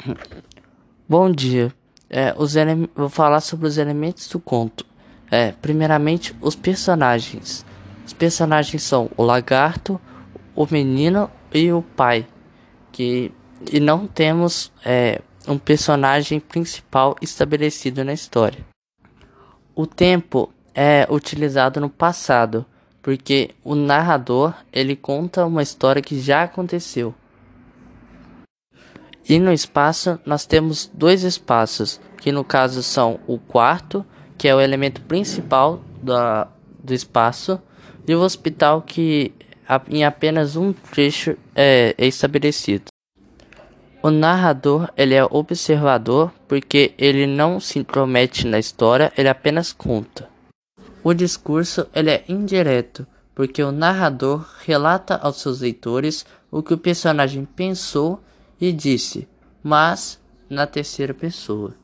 Bom dia. É, os vou falar sobre os elementos do conto. É, primeiramente, os personagens. Os personagens são o lagarto, o menino e o pai. Que e não temos é, um personagem principal estabelecido na história. O tempo é utilizado no passado, porque o narrador ele conta uma história que já aconteceu. E no espaço nós temos dois espaços, que no caso são o quarto, que é o elemento principal da, do espaço, e o hospital que em apenas um trecho é, estabelecido. O narrador ele é observador porque ele não se intromete na história, ele apenas conta. O discurso ele é indireto porque o narrador relata aos seus leitores o que o personagem pensou e disse, mas na terceira pessoa.